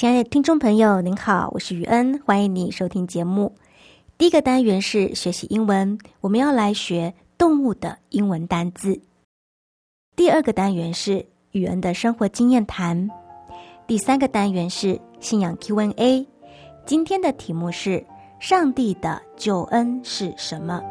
亲爱的听众朋友，您好，我是雨恩，欢迎你收听节目。第一个单元是学习英文，我们要来学动物的英文单字。第二个单元是雨恩的生活经验谈。第三个单元是信仰 Q&A。今天的题目是：上帝的救恩是什么？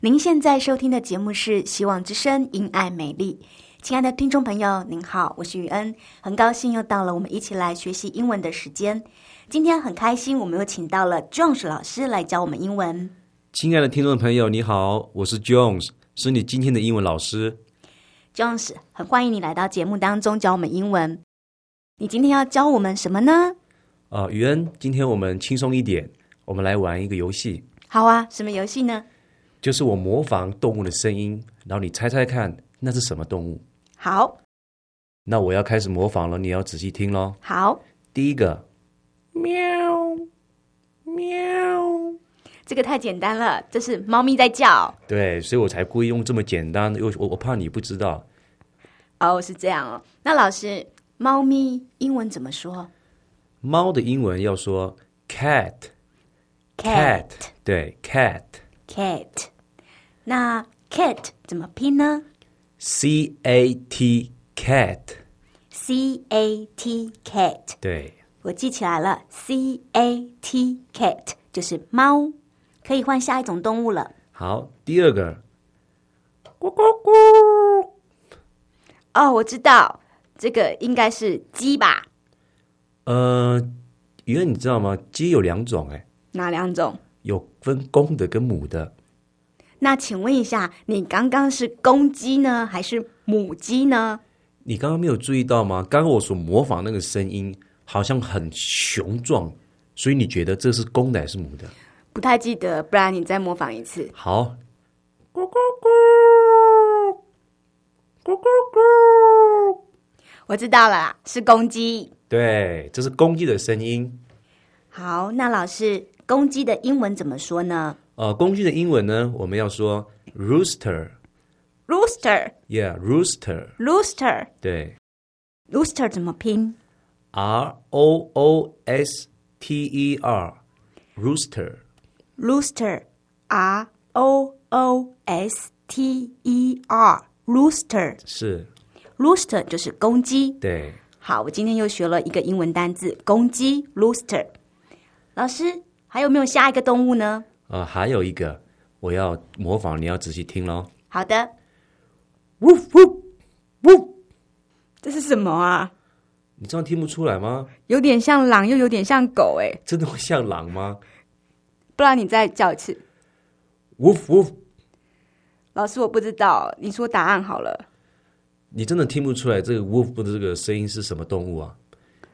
您现在收听的节目是《希望之声·因爱美丽》。亲爱的听众朋友，您好，我是雨恩，很高兴又到了我们一起来学习英文的时间。今天很开心，我们又请到了 Jones 老师来教我们英文。亲爱的听众朋友，你好，我是 Jones，是你今天的英文老师。Jones，很欢迎你来到节目当中教我们英文。你今天要教我们什么呢？啊，雨恩，今天我们轻松一点，我们来玩一个游戏。好啊，什么游戏呢？就是我模仿动物的声音，然后你猜猜看那是什么动物？好，那我要开始模仿了，你要仔细听喽。好，第一个，喵喵，这个太简单了，这是猫咪在叫。对，所以我才故意用这么简单，因为我我怕你不知道。哦，是这样哦。那老师，猫咪英文怎么说？猫的英文要说 cat，cat，对，cat。cat，那 cat 怎么拼呢？c a t cat，c a t cat，对，我记起来了，c a t cat 就是猫，可以换下一种动物了。好，第二个，咕咕咕。哦，我知道，这个应该是鸡吧？呃，因为你知道吗？鸡有两种，哎，哪两种？有分公的跟母的，那请问一下，你刚刚是公鸡呢，还是母鸡呢？你刚刚没有注意到吗？刚刚我所模仿那个声音好像很雄壮，所以你觉得这是公的还是母的？不太记得，不然你再模仿一次。好，咕咕咕，咕咕咕，我知道了，是公鸡。对，这是公鸡的声音。好，那老师。公鸡的英文怎么说呢？呃，公鸡的英文呢，我们要说 rooster。rooster。Yeah，rooster。rooster。对。rooster 怎么拼？R O O S T E R。rooster。rooster。R O O S T E R。rooster。是。rooster 就是公鸡。对。好，我今天又学了一个英文单字，公鸡 rooster。老师。还有没有下一个动物呢？呃，还有一个，我要模仿，你要仔细听喽。好的。呜呜呜，这是什么啊？你这样听不出来吗？有点像狼，又有点像狗，哎，真的会像狼吗？不然你再叫一次。呜呜。老师，我不知道，你说答案好了。你真的听不出来这个呜呜的这个声音是什么动物啊？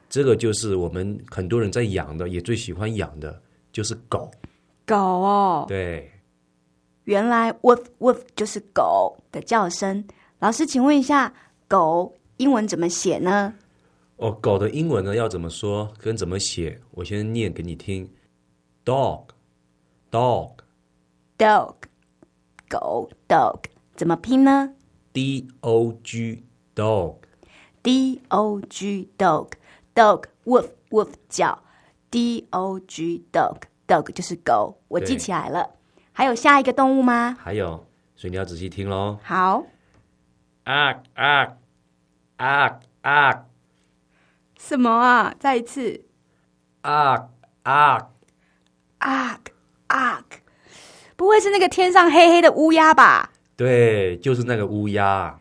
这个就是我们很多人在养的，也最喜欢养的。就是狗，狗哦，对，原来 woof woof 就是狗的叫声。老师，请问一下，狗英文怎么写呢？哦，狗的英文呢要怎么说跟怎么写？我先念给你听：dog，dog，dog，狗，dog，怎么拼呢？d o g dog，d o g dog，dog woof woof 叫。D O G dog dog 就是狗，我对记起来了。还有下一个动物吗？还有，所以你要仔细听喽。好，啊啊啊啊什么啊？再一次啊啊！啊啊！不会是那个天上黑黑的乌鸦吧？对，就是那个乌鸦。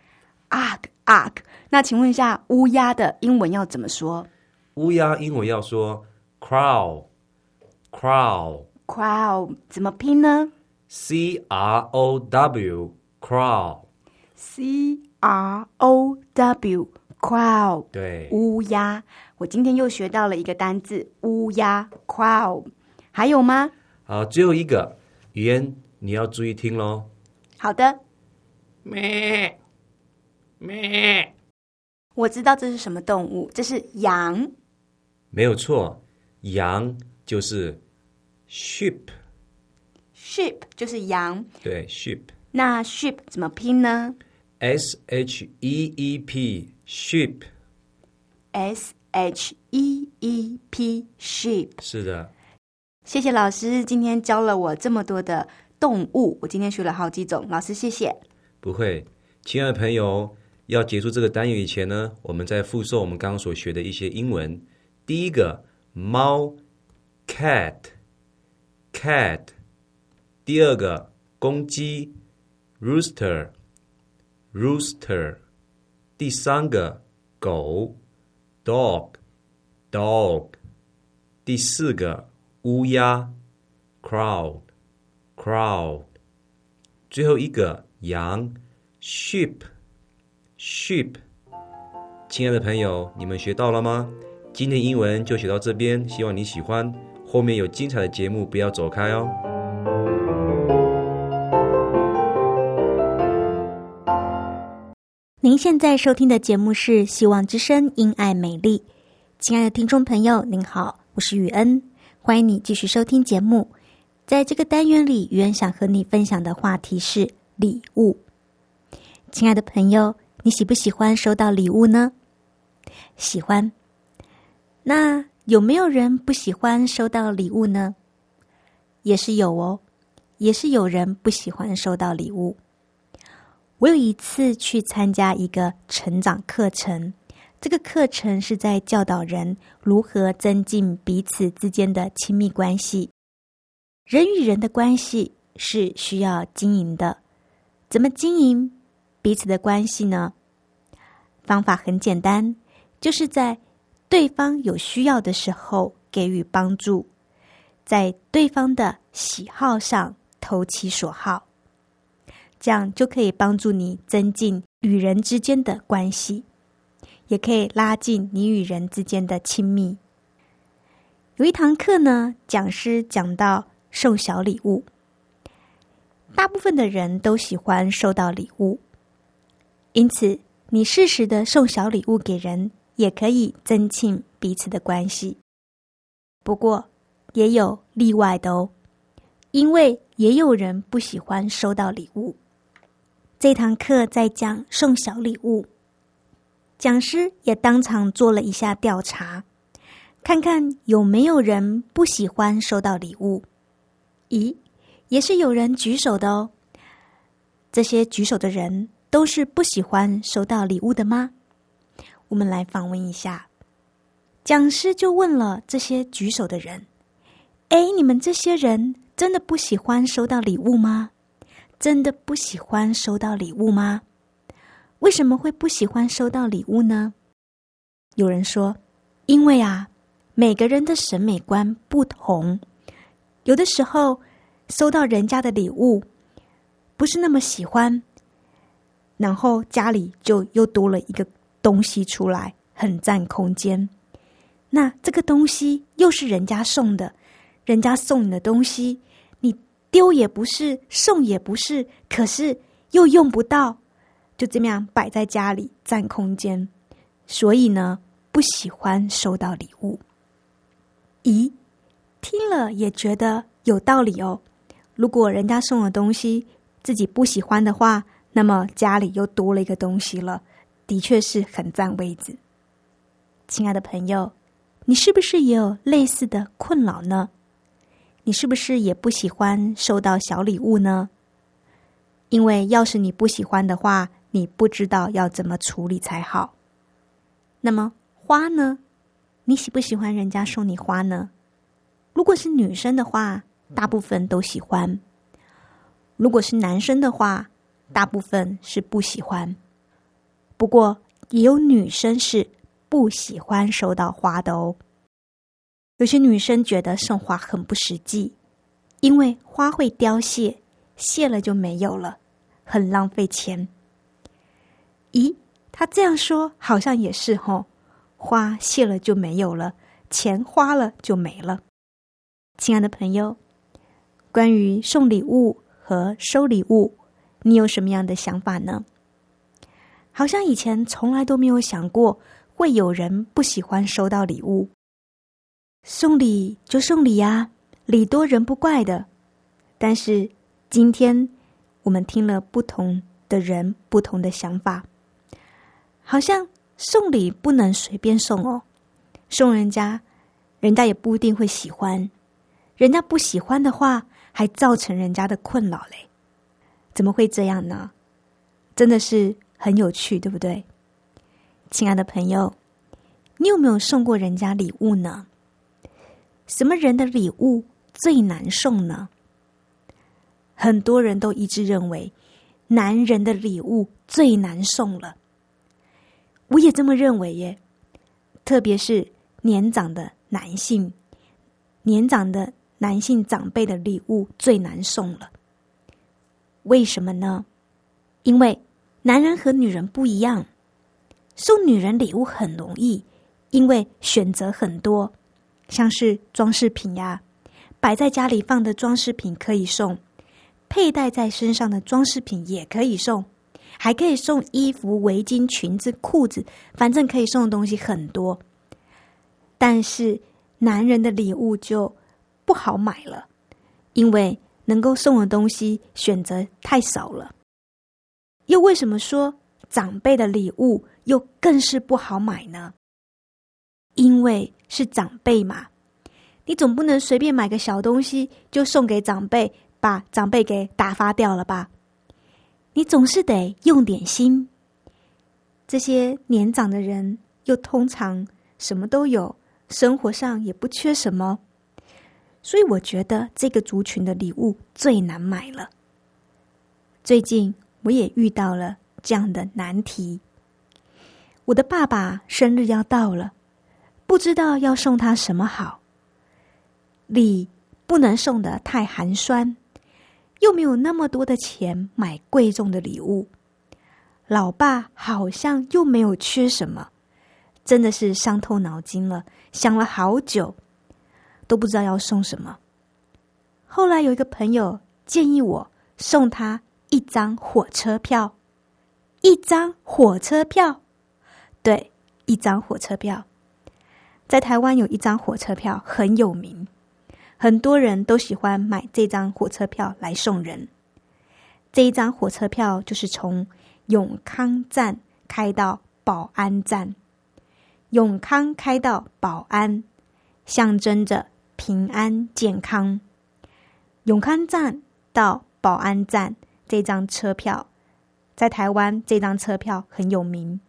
啊啊！那请问一下，乌鸦的英文要怎么说乌鸦英文要说 crow，crow，c？Crow 怎么拼呢？C R O W，crow，C R O W，crow，对，乌鸦。我今天又学到了一个单字，乌鸦 crow。还有吗？好，最后一个语言你要注意听喽。好的，咩咩，我知道这是什么动物，这是羊。没有错，羊就是 sheep，sheep 就是羊。对，sheep。那 sheep 怎么拼呢 S H E E P，sheep。？S H E E P sheep。是的，谢谢老师，今天教了我这么多的动物，我今天学了好几种。老师，谢谢。不会，亲爱的朋友，要结束这个单元以前呢，我们在复述我们刚刚所学的一些英文。第一个，猫，cat，cat；第二个，公鸡，rooster，rooster；第三个，狗，dog，dog；第四个，乌鸦，crow，crow。最后一个羊，sheep，sheep。亲爱的朋友，你们学到了吗？今天英文就学到这边，希望你喜欢。后面有精彩的节目，不要走开哦。您现在收听的节目是《希望之声·因爱美丽》。亲爱的听众朋友，您好，我是雨恩，欢迎你继续收听节目。在这个单元里，雨恩想和你分享的话题是礼物。亲爱的朋友，你喜不喜欢收到礼物呢？喜欢。那有没有人不喜欢收到礼物呢？也是有哦，也是有人不喜欢收到礼物。我有一次去参加一个成长课程，这个课程是在教导人如何增进彼此之间的亲密关系。人与人的关系是需要经营的，怎么经营彼此的关系呢？方法很简单，就是在对方有需要的时候给予帮助，在对方的喜好上投其所好。这样就可以帮助你增进与人之间的关系，也可以拉近你与人之间的亲密。有一堂课呢，讲师讲到送小礼物，大部分的人都喜欢收到礼物，因此你适时的送小礼物给人，也可以增进彼此的关系。不过也有例外的哦，因为也有人不喜欢收到礼物。这堂课在讲送小礼物，讲师也当场做了一下调查，看看有没有人不喜欢收到礼物。咦，也是有人举手的哦。这些举手的人都是不喜欢收到礼物的吗？我们来访问一下，讲师就问了这些举手的人：“哎，你们这些人真的不喜欢收到礼物吗？”真的不喜欢收到礼物吗？为什么会不喜欢收到礼物呢？有人说，因为啊，每个人的审美观不同，有的时候收到人家的礼物不是那么喜欢，然后家里就又多了一个东西出来，很占空间。那这个东西又是人家送的，人家送你的东西。你丢也不是，送也不是，可是又用不到，就这么样摆在家里占空间，所以呢，不喜欢收到礼物。咦，听了也觉得有道理哦。如果人家送的东西自己不喜欢的话，那么家里又多了一个东西了，的确是很占位置。亲爱的朋友，你是不是也有类似的困扰呢？你是不是也不喜欢收到小礼物呢？因为要是你不喜欢的话，你不知道要怎么处理才好。那么花呢？你喜不喜欢人家送你花呢？如果是女生的话，大部分都喜欢；如果是男生的话，大部分是不喜欢。不过也有女生是不喜欢收到花的哦。有些女生觉得送花很不实际，因为花会凋谢，谢了就没有了，很浪费钱。咦，她这样说好像也是吼，花谢了就没有了，钱花了就没了。亲爱的朋友，关于送礼物和收礼物，你有什么样的想法呢？好像以前从来都没有想过会有人不喜欢收到礼物。送礼就送礼呀，礼多人不怪的。但是今天我们听了不同的人不同的想法，好像送礼不能随便送哦，送人家，人家也不一定会喜欢。人家不喜欢的话，还造成人家的困扰嘞，怎么会这样呢？真的是很有趣，对不对？亲爱的朋友，你有没有送过人家礼物呢？什么人的礼物最难送呢？很多人都一致认为，男人的礼物最难送了。我也这么认为耶，特别是年长的男性，年长的。男性长辈的礼物最难送了，为什么呢？因为男人和女人不一样，送女人礼物很容易，因为选择很多，像是装饰品呀，摆在家里放的装饰品可以送，佩戴在身上的装饰品也可以送，还可以送衣服、围巾、裙子、裤子，反正可以送的东西很多。但是男人的礼物就。不好买了，因为能够送的东西选择太少了。又为什么说长辈的礼物又更是不好买呢？因为是长辈嘛，你总不能随便买个小东西就送给长辈，把长辈给打发掉了吧？你总是得用点心。这些年长的人又通常什么都有，生活上也不缺什么。所以我觉得这个族群的礼物最难买了。最近我也遇到了这样的难题。我的爸爸生日要到了，不知道要送他什么好。礼不能送的太寒酸，又没有那么多的钱买贵重的礼物。老爸好像又没有缺什么，真的是伤透脑筋了，想了好久。都不知道要送什么。后来有一个朋友建议我送他一张火车票，一张火车票，对，一张火车票。在台湾有一张火车票很有名，很多人都喜欢买这张火车票来送人。这一张火车票就是从永康站开到保安站，永康开到保安，象征着。平安健康，永康站到保安站这张车票，在台湾这张车票很有名，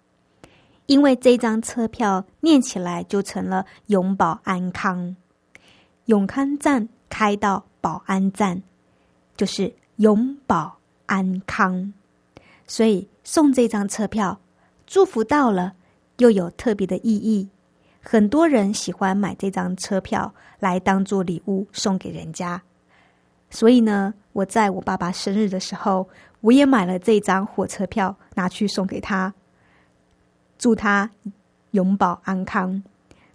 因为这张车票念起来就成了永保安康。永康站开到保安站，就是永保安康，所以送这张车票，祝福到了，又有特别的意义。很多人喜欢买这张车票来当做礼物送给人家，所以呢，我在我爸爸生日的时候，我也买了这张火车票拿去送给他，祝他永保安康。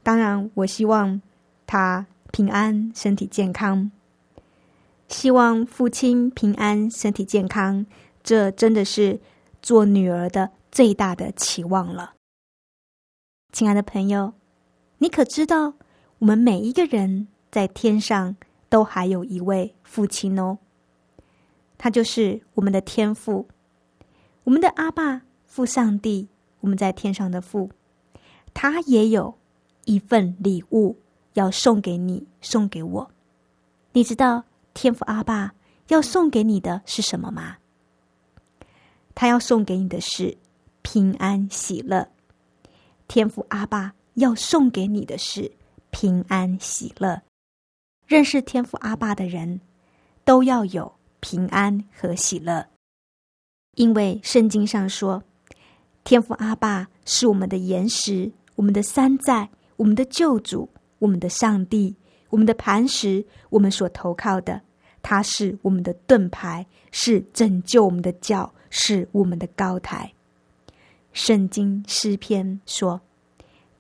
当然，我希望他平安、身体健康，希望父亲平安、身体健康。这真的是做女儿的最大的期望了，亲爱的朋友。你可知道，我们每一个人在天上都还有一位父亲哦。他就是我们的天父，我们的阿爸父上帝，我们在天上的父，他也有一份礼物要送给你，送给我。你知道天父阿爸要送给你的是什么吗？他要送给你的是平安喜乐。天父阿爸要送给你的是平安喜乐。认识天父阿爸的人，都要有平安和喜乐，因为圣经上说，天父阿爸是我们的岩石，我们的山寨，我们的救主，我们的上帝，我们的磐石，我们所投靠的，他是我们的盾牌，是拯救我们的教，是我们的高台。圣经诗篇说，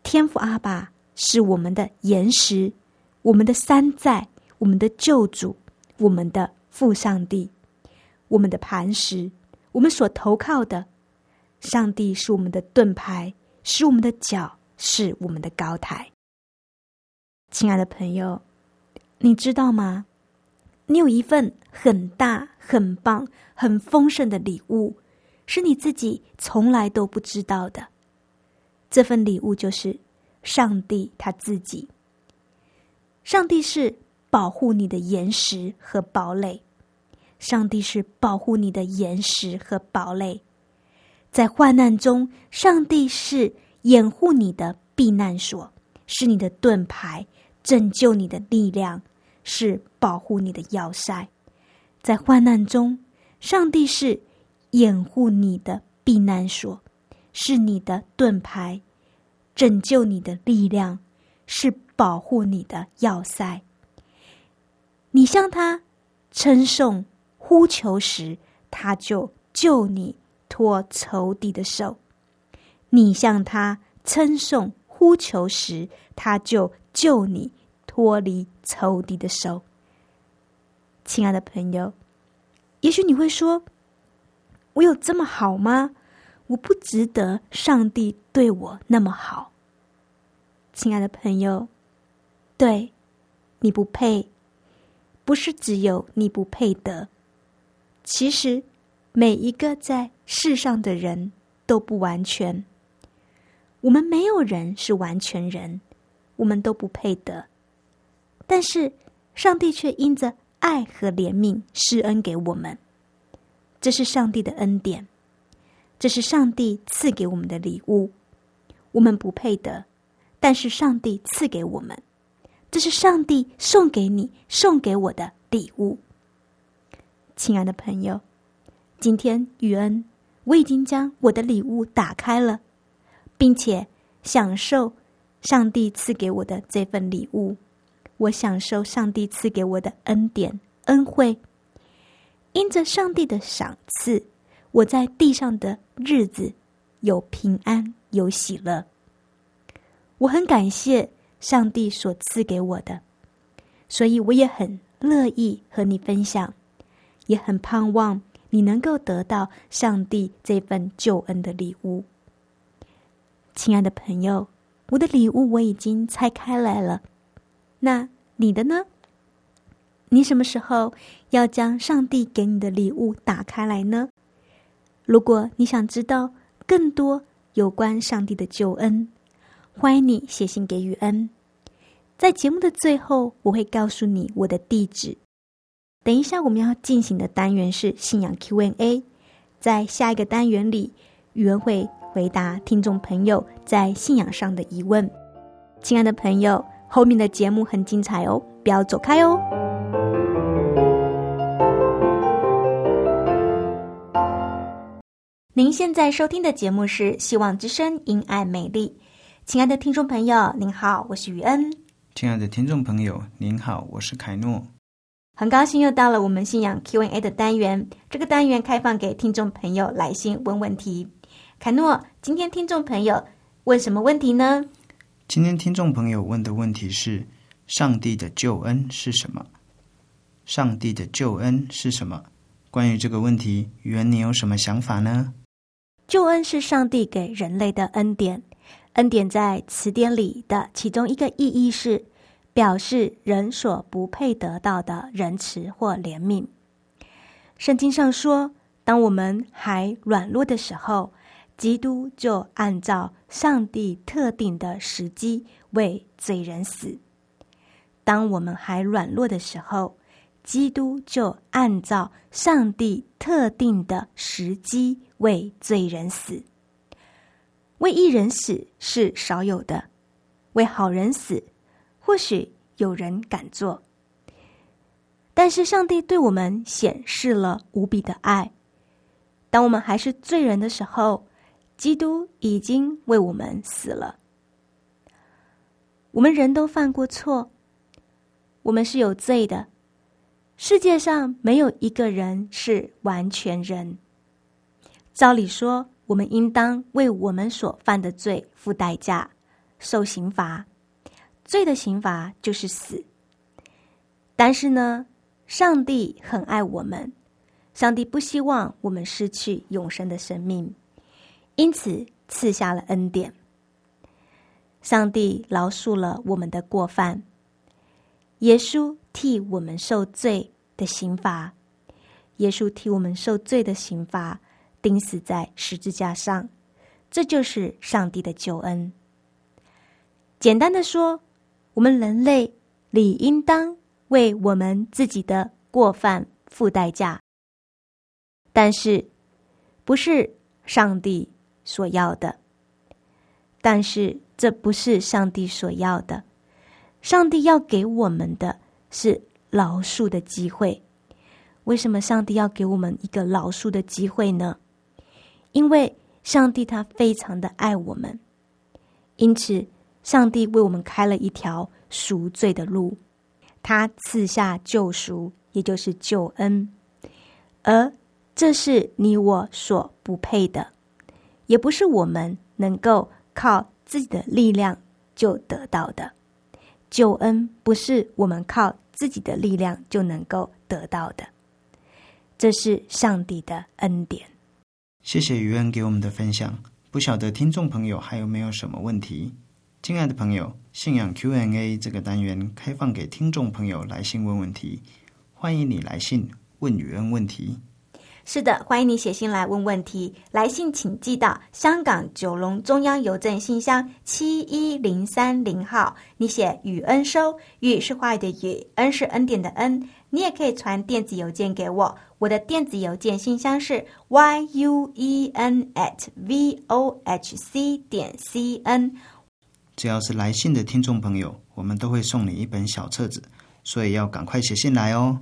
天父阿爸是我们的岩石。我们的山寨，我们的救主，我们的父上帝，我们的磐石，我们所投靠的上帝是我们的盾牌，是我们的脚，是我们的高台。亲爱的朋友，你知道吗？你有一份很大、很棒、很丰盛的礼物，是你自己从来都不知道的。这份礼物就是上帝他自己。上帝是保护你的岩石和堡垒，上帝是保护你的岩石和堡垒，在患难中，上帝是掩护你的避难所，是你的盾牌，拯救你的力量，是保护你的要塞。在患难中，上帝是掩护你的避难所，是你的盾牌，拯救你的力量，是。保护你的要塞。你向他称颂、呼求时，他就救你脱仇敌的手；你向他称颂、呼求时，他就救你脱离仇敌的手。亲爱的朋友，也许你会说：“我有这么好吗？我不值得上帝对我那么好。”亲爱的朋友。对，你不配，不是只有你不配得。其实，每一个在世上的人都不完全。我们没有人是完全人，我们都不配得。但是，上帝却因着爱和怜悯施恩给我们，这是上帝的恩典，这是上帝赐给我们的礼物。我们不配得，但是上帝赐给我们。这是上帝送给你、送给我的礼物，亲爱的朋友。今天雨恩，我已经将我的礼物打开了，并且享受上帝赐给我的这份礼物。我享受上帝赐给我的恩典、恩惠。因着上帝的赏赐，我在地上的日子有平安、有喜乐。我很感谢。上帝所赐给我的，所以我也很乐意和你分享，也很盼望你能够得到上帝这份救恩的礼物。亲爱的朋友，我的礼物我已经拆开来了，那你的呢？你什么时候要将上帝给你的礼物打开来呢？如果你想知道更多有关上帝的救恩，欢迎你写信给雨恩，在节目的最后，我会告诉你我的地址。等一下，我们要进行的单元是信仰 Q&A，在下一个单元里，雨恩会回答听众朋友在信仰上的疑问。亲爱的朋友，后面的节目很精彩哦，不要走开哦。您现在收听的节目是《希望之声·因爱美丽》。亲爱的听众朋友，您好，我是于恩。亲爱的听众朋友，您好，我是凯诺。很高兴又到了我们信仰 Q&A 的单元，这个单元开放给听众朋友来信问问题。凯诺，今天听众朋友问什么问题呢？今天听众朋友问的问题是：上帝的救恩是什么？上帝的救恩是什么？关于这个问题，于恩，你有什么想法呢？救恩是上帝给人类的恩典。恩典在词典里的其中一个意义是表示人所不配得到的仁慈或怜悯。圣经上说，当我们还软弱的时候，基督就按照上帝特定的时机为罪人死。当我们还软弱的时候，基督就按照上帝特定的时机为罪人死。为一人死是少有的，为好人死，或许有人敢做。但是上帝对我们显示了无比的爱。当我们还是罪人的时候，基督已经为我们死了。我们人都犯过错，我们是有罪的。世界上没有一个人是完全人。照理说，我们应当为我们所犯的罪付代价，受刑罚。罪的刑罚就是死。但是呢，上帝很爱我们，上帝不希望我们失去永生的生命，因此赐下了恩典。上帝饶恕了我们的过犯，耶稣。替我们受罪的刑罚，耶稣替我们受罪的刑罚，钉死在十字架上，这就是上帝的救恩。简单的说，我们人类理应当为我们自己的过犯付代价，但是不是上帝所要的。但是这不是上帝所要的，上帝要给我们的。是饶恕的机会。为什么上帝要给我们一个饶恕的机会呢？因为上帝他非常的爱我们，因此上帝为我们开了一条赎罪的路，他赐下救赎，也就是救恩。而这是你我所不配的，也不是我们能够靠自己的力量就得到的。救恩不是我们靠自己的力量就能够得到的，这是上帝的恩典。谢谢于恩给我们的分享。不晓得听众朋友还有没有什么问题？亲爱的朋友，信仰 Q&A 这个单元开放给听众朋友来信问问题，欢迎你来信问宇恩问题。是的，欢迎你写信来问问题。来信请寄到香港九龙中央邮政信箱七一零三零号。你写“雨恩收”，“雨”是话语的“雨”，“恩”是恩典的“恩”。你也可以传电子邮件给我，我的电子邮件信箱是 y u e n at v o h c 点 c n。只要是来信的听众朋友，我们都会送你一本小册子，所以要赶快写信来哦。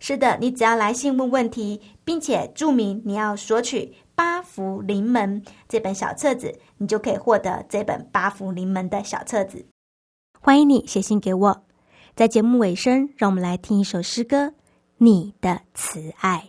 是的，你只要来信问问题，并且注明你要索取《八福临门》这本小册子，你就可以获得这本《八福临门》的小册子。欢迎你写信给我。在节目尾声，让我们来听一首诗歌《你的慈爱》。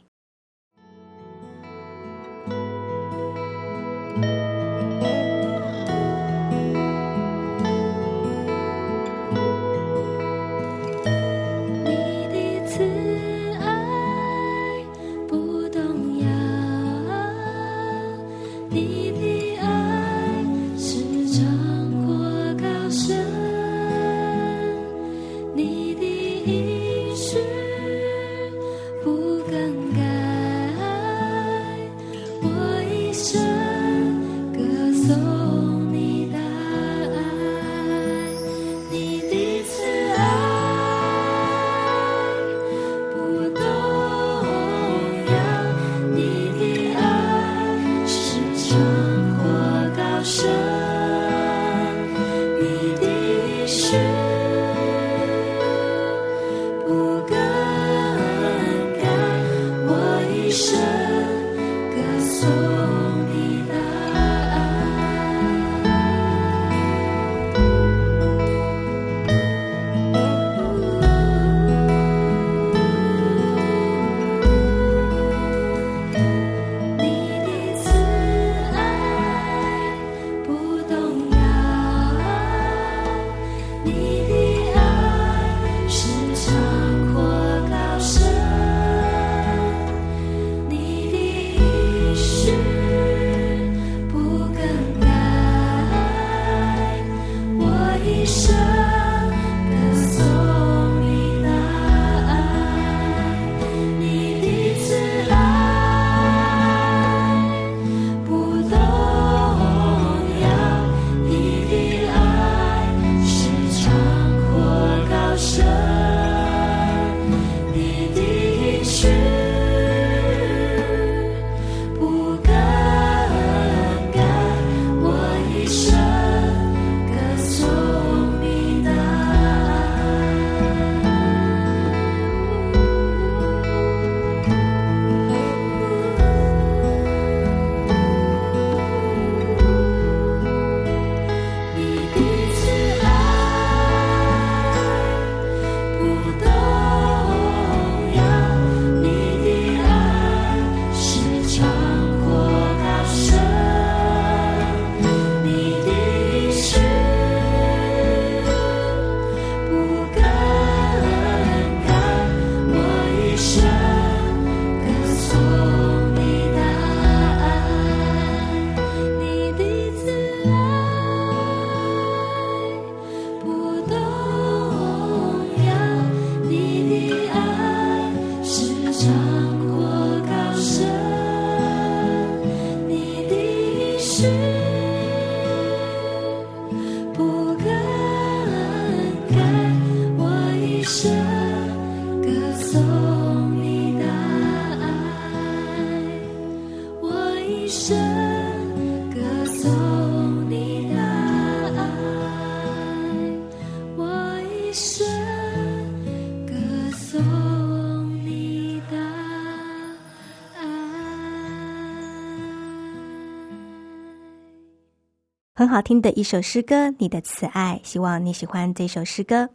很好听的一首诗歌，《你的慈爱》，希望你喜欢这首诗歌。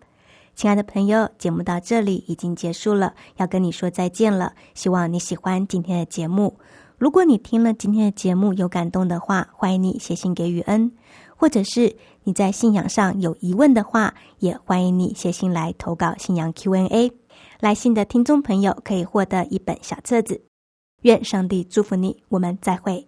亲爱的朋友，节目到这里已经结束了，要跟你说再见了。希望你喜欢今天的节目。如果你听了今天的节目有感动的话，欢迎你写信给雨恩，或者是你在信仰上有疑问的话，也欢迎你写信来投稿信仰 Q&A。来信的听众朋友可以获得一本小册子。愿上帝祝福你，我们再会。